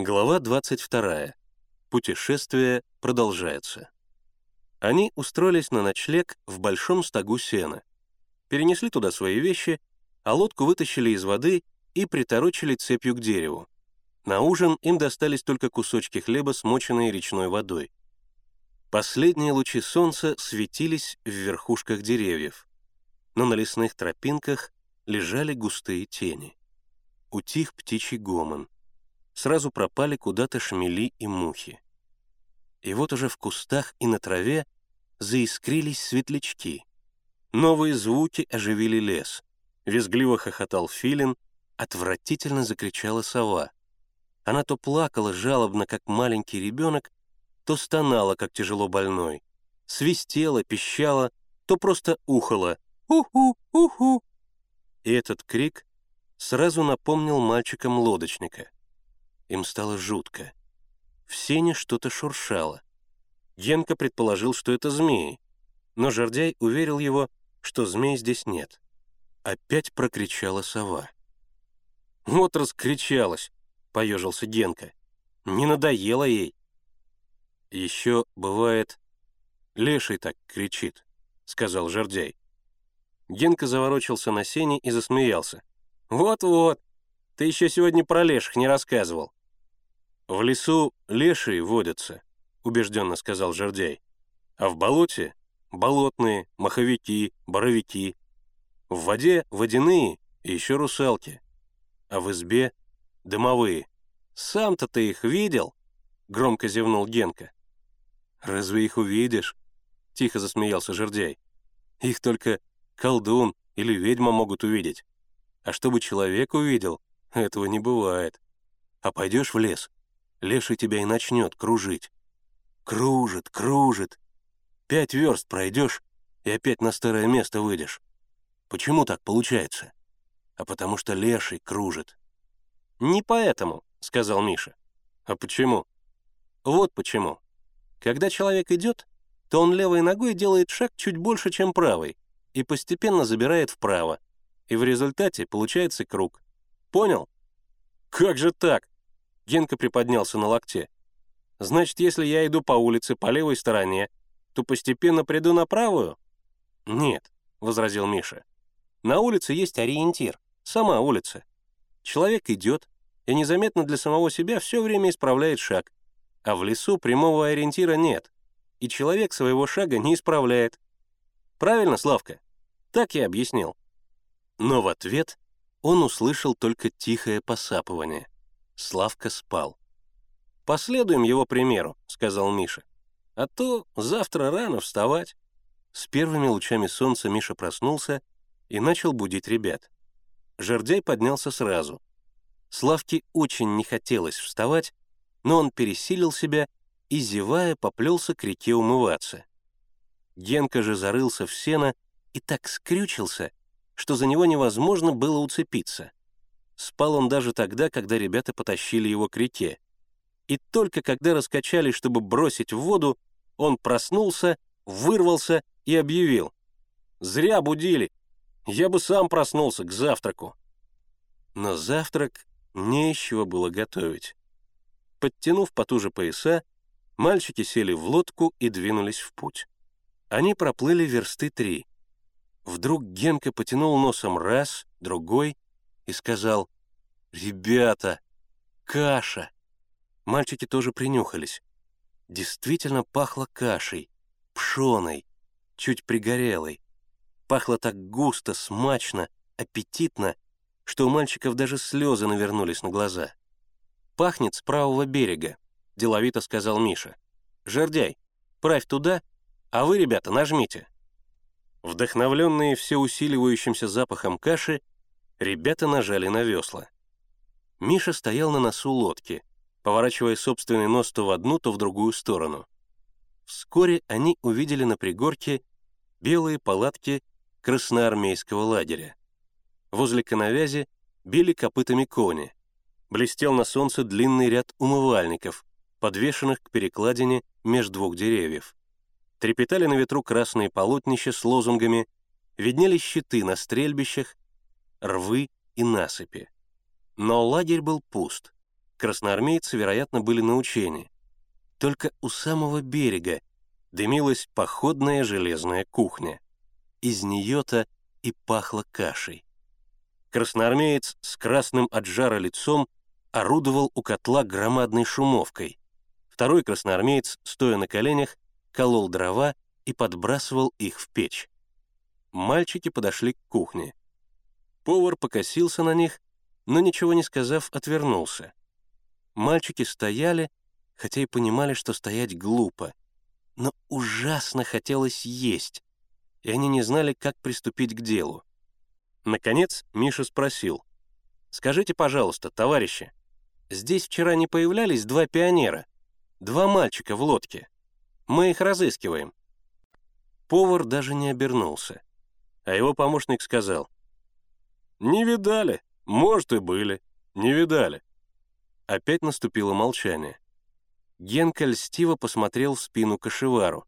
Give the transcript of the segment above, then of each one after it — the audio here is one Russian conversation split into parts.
Глава 22. Путешествие продолжается. Они устроились на ночлег в большом стогу сена, перенесли туда свои вещи, а лодку вытащили из воды и приторочили цепью к дереву. На ужин им достались только кусочки хлеба, смоченные речной водой. Последние лучи солнца светились в верхушках деревьев, но на лесных тропинках лежали густые тени. Утих птичий гомон. Сразу пропали куда-то шмели и мухи. И вот уже в кустах и на траве заискрились светлячки. Новые звуки оживили лес. Визгливо хохотал филин, отвратительно закричала сова. Она то плакала жалобно, как маленький ребенок, то стонала, как тяжело больной, свистела, пищала, то просто ухала «Уху! Уху!». И этот крик сразу напомнил мальчикам лодочника. Им стало жутко. В сене что-то шуршало. Генка предположил, что это змеи, но Жердяй уверил его, что змей здесь нет. Опять прокричала сова. «Вот раскричалась!» — поежился Генка. «Не надоело ей!» «Еще бывает, леший так кричит», — сказал Жердяй. Генка заворочился на сене и засмеялся. «Вот-вот, ты еще сегодня про леших не рассказывал». «В лесу лешие водятся», — убежденно сказал Жердяй. «А в болоте — болотные, маховики, боровики. В воде — водяные и еще русалки. А в избе — дымовые. Сам-то ты их видел?» — громко зевнул Генка. «Разве их увидишь?» — тихо засмеялся Жердяй. «Их только колдун или ведьма могут увидеть. А чтобы человек увидел, этого не бывает. А пойдешь в лес, леший тебя и начнет кружить. Кружит, кружит. Пять верст пройдешь и опять на старое место выйдешь. Почему так получается? А потому что леший кружит. «Не поэтому», — сказал Миша. «А почему?» «Вот почему. Когда человек идет, то он левой ногой делает шаг чуть больше, чем правой, и постепенно забирает вправо. И в результате получается круг. Понял? Как же так? Генка приподнялся на локте. Значит, если я иду по улице по левой стороне, то постепенно приду на правую? Нет, возразил Миша. На улице есть ориентир, сама улица. Человек идет и незаметно для самого себя все время исправляет шаг, а в лесу прямого ориентира нет, и человек своего шага не исправляет. Правильно, Славка? Так я объяснил. Но в ответ он услышал только тихое посапывание. Славка спал. «Последуем его примеру», — сказал Миша. «А то завтра рано вставать». С первыми лучами солнца Миша проснулся и начал будить ребят. Жердяй поднялся сразу. Славке очень не хотелось вставать, но он пересилил себя и, зевая, поплелся к реке умываться. Генка же зарылся в сено и так скрючился, что за него невозможно было уцепиться. Спал он даже тогда, когда ребята потащили его к реке. И только когда раскачали, чтобы бросить в воду, он проснулся, вырвался и объявил. «Зря будили. Я бы сам проснулся к завтраку». Но завтрак не было готовить. Подтянув потуже пояса, мальчики сели в лодку и двинулись в путь. Они проплыли версты три. Вдруг Генка потянул носом раз, другой и сказал «Ребята, каша!» Мальчики тоже принюхались. Действительно пахло кашей, пшеной, чуть пригорелой. Пахло так густо, смачно, аппетитно, что у мальчиков даже слезы навернулись на глаза. «Пахнет с правого берега», — деловито сказал Миша. «Жердяй, правь туда, а вы, ребята, нажмите». Вдохновленные всеусиливающимся запахом каши, ребята нажали на весла. Миша стоял на носу лодки, поворачивая собственный нос то в одну, то в другую сторону. Вскоре они увидели на пригорке белые палатки красноармейского лагеря. Возле коновязи били копытами кони блестел на солнце длинный ряд умывальников, подвешенных к перекладине между двух деревьев. Трепетали на ветру красные полотнища с лозунгами, виднелись щиты на стрельбищах, рвы и насыпи. Но лагерь был пуст. красноармейцы, вероятно, были на учении. Только у самого берега дымилась походная железная кухня. Из нее-то и пахло кашей. Красноармеец с красным от жара лицом орудовал у котла громадной шумовкой. Второй красноармеец, стоя на коленях, колол дрова и подбрасывал их в печь. Мальчики подошли к кухне. Повар покосился на них, но ничего не сказав, отвернулся. Мальчики стояли, хотя и понимали, что стоять глупо, но ужасно хотелось есть, и они не знали, как приступить к делу. Наконец Миша спросил, «Скажите, пожалуйста, товарищи, здесь вчера не появлялись два пионера, два мальчика в лодке? Мы их разыскиваем». Повар даже не обернулся, а его помощник сказал, «Не видали, может и были, не видали». Опять наступило молчание. Генка льстиво посмотрел в спину кошевару.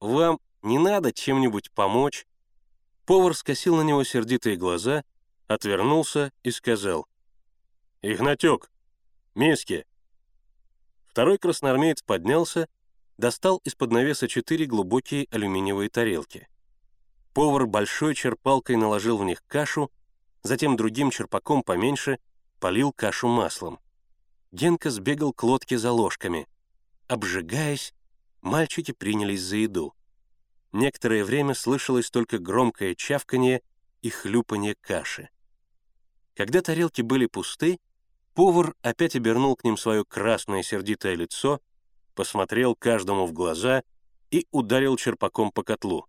«Вам не надо чем-нибудь помочь?» Повар скосил на него сердитые глаза, отвернулся и сказал. «Игнатек, миски!» Второй красноармеец поднялся, достал из-под навеса четыре глубокие алюминиевые тарелки. Повар большой черпалкой наложил в них кашу, затем другим черпаком поменьше полил кашу маслом. Генка сбегал к лодке за ложками. Обжигаясь, мальчики принялись за еду. Некоторое время слышалось только громкое чавканье и хлюпанье каши. Когда тарелки были пусты, повар опять обернул к ним свое красное сердитое лицо, посмотрел каждому в глаза и ударил черпаком по котлу.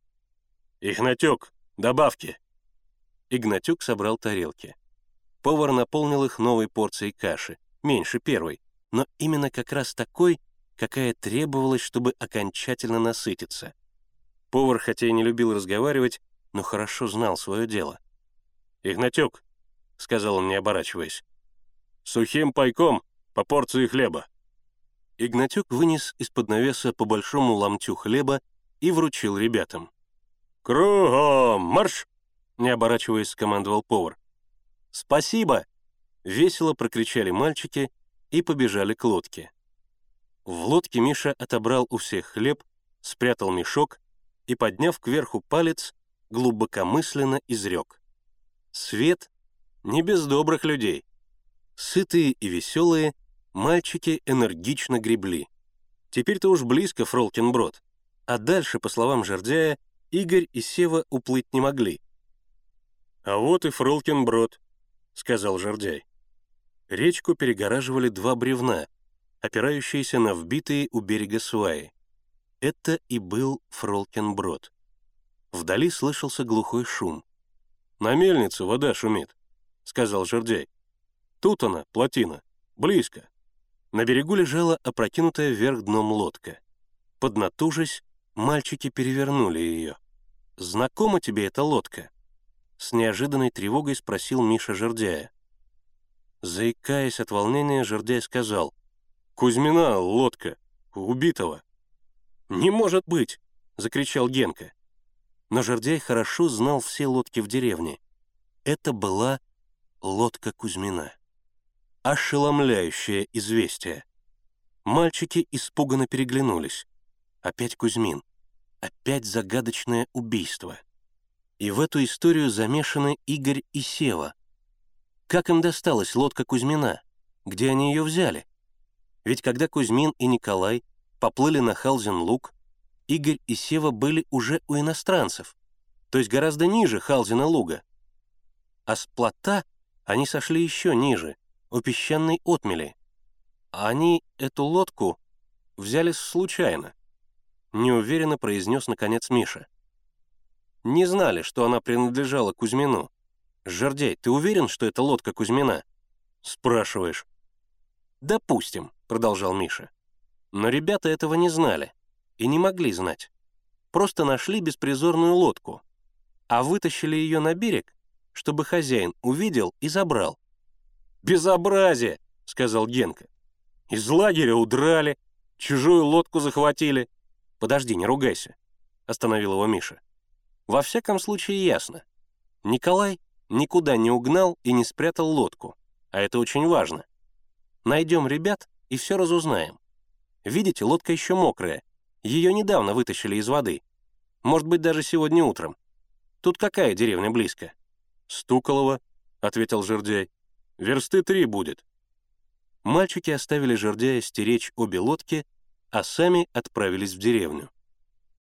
«Игнатюк, добавки!» Игнатюк собрал тарелки. Повар наполнил их новой порцией каши — меньше первой, но именно как раз такой, какая требовалась, чтобы окончательно насытиться. Повар, хотя и не любил разговаривать, но хорошо знал свое дело. «Игнатюк», — сказал он, не оборачиваясь, — «сухим пайком по порции хлеба». Игнатюк вынес из-под навеса по большому ломтю хлеба и вручил ребятам. «Кругом марш!» — не оборачиваясь, скомандовал повар. «Спасибо!» Весело прокричали мальчики и побежали к лодке. В лодке Миша отобрал у всех хлеб, спрятал мешок и, подняв кверху палец, глубокомысленно изрек. «Свет не без добрых людей». Сытые и веселые, мальчики энергично гребли. Теперь-то уж близко Фролкин-Брод, а дальше, по словам Жердяя, Игорь и Сева уплыть не могли. «А вот и Фролкин-Брод», — сказал Жердяй. Речку перегораживали два бревна, опирающиеся на вбитые у берега сваи. Это и был Фролкин-брод. Вдали слышался глухой шум. «На мельнице вода шумит», — сказал жердяй. «Тут она, плотина, близко». На берегу лежала опрокинутая вверх дном лодка. Поднатужись, мальчики перевернули ее. «Знакома тебе эта лодка?» С неожиданной тревогой спросил Миша Жердяя. Заикаясь от волнения, Жердяй сказал, «Кузьмина, лодка, убитого». «Не может быть!» — закричал Генка. Но Жердяй хорошо знал все лодки в деревне. Это была лодка Кузьмина. Ошеломляющее известие. Мальчики испуганно переглянулись. Опять Кузьмин. Опять загадочное убийство. И в эту историю замешаны Игорь и Сева — как им досталась лодка Кузьмина? Где они ее взяли? Ведь когда Кузьмин и Николай поплыли на Халзин-Луг, Игорь и Сева были уже у иностранцев, то есть гораздо ниже Халзина-Луга. А с плота они сошли еще ниже, у песчаной отмели. А они эту лодку взяли случайно, неуверенно произнес наконец Миша. Не знали, что она принадлежала Кузьмину. «Жердяй, ты уверен, что это лодка Кузьмина?» «Спрашиваешь». «Допустим», — продолжал Миша. Но ребята этого не знали и не могли знать. Просто нашли беспризорную лодку, а вытащили ее на берег, чтобы хозяин увидел и забрал. «Безобразие!» — сказал Генка. «Из лагеря удрали, чужую лодку захватили». «Подожди, не ругайся», — остановил его Миша. «Во всяком случае ясно. Николай никуда не угнал и не спрятал лодку, а это очень важно. Найдем ребят и все разузнаем. Видите, лодка еще мокрая. Ее недавно вытащили из воды. Может быть, даже сегодня утром. Тут какая деревня близко?» «Стуколово», — ответил Жердяй. «Версты три будет». Мальчики оставили Жердяя стеречь обе лодки, а сами отправились в деревню.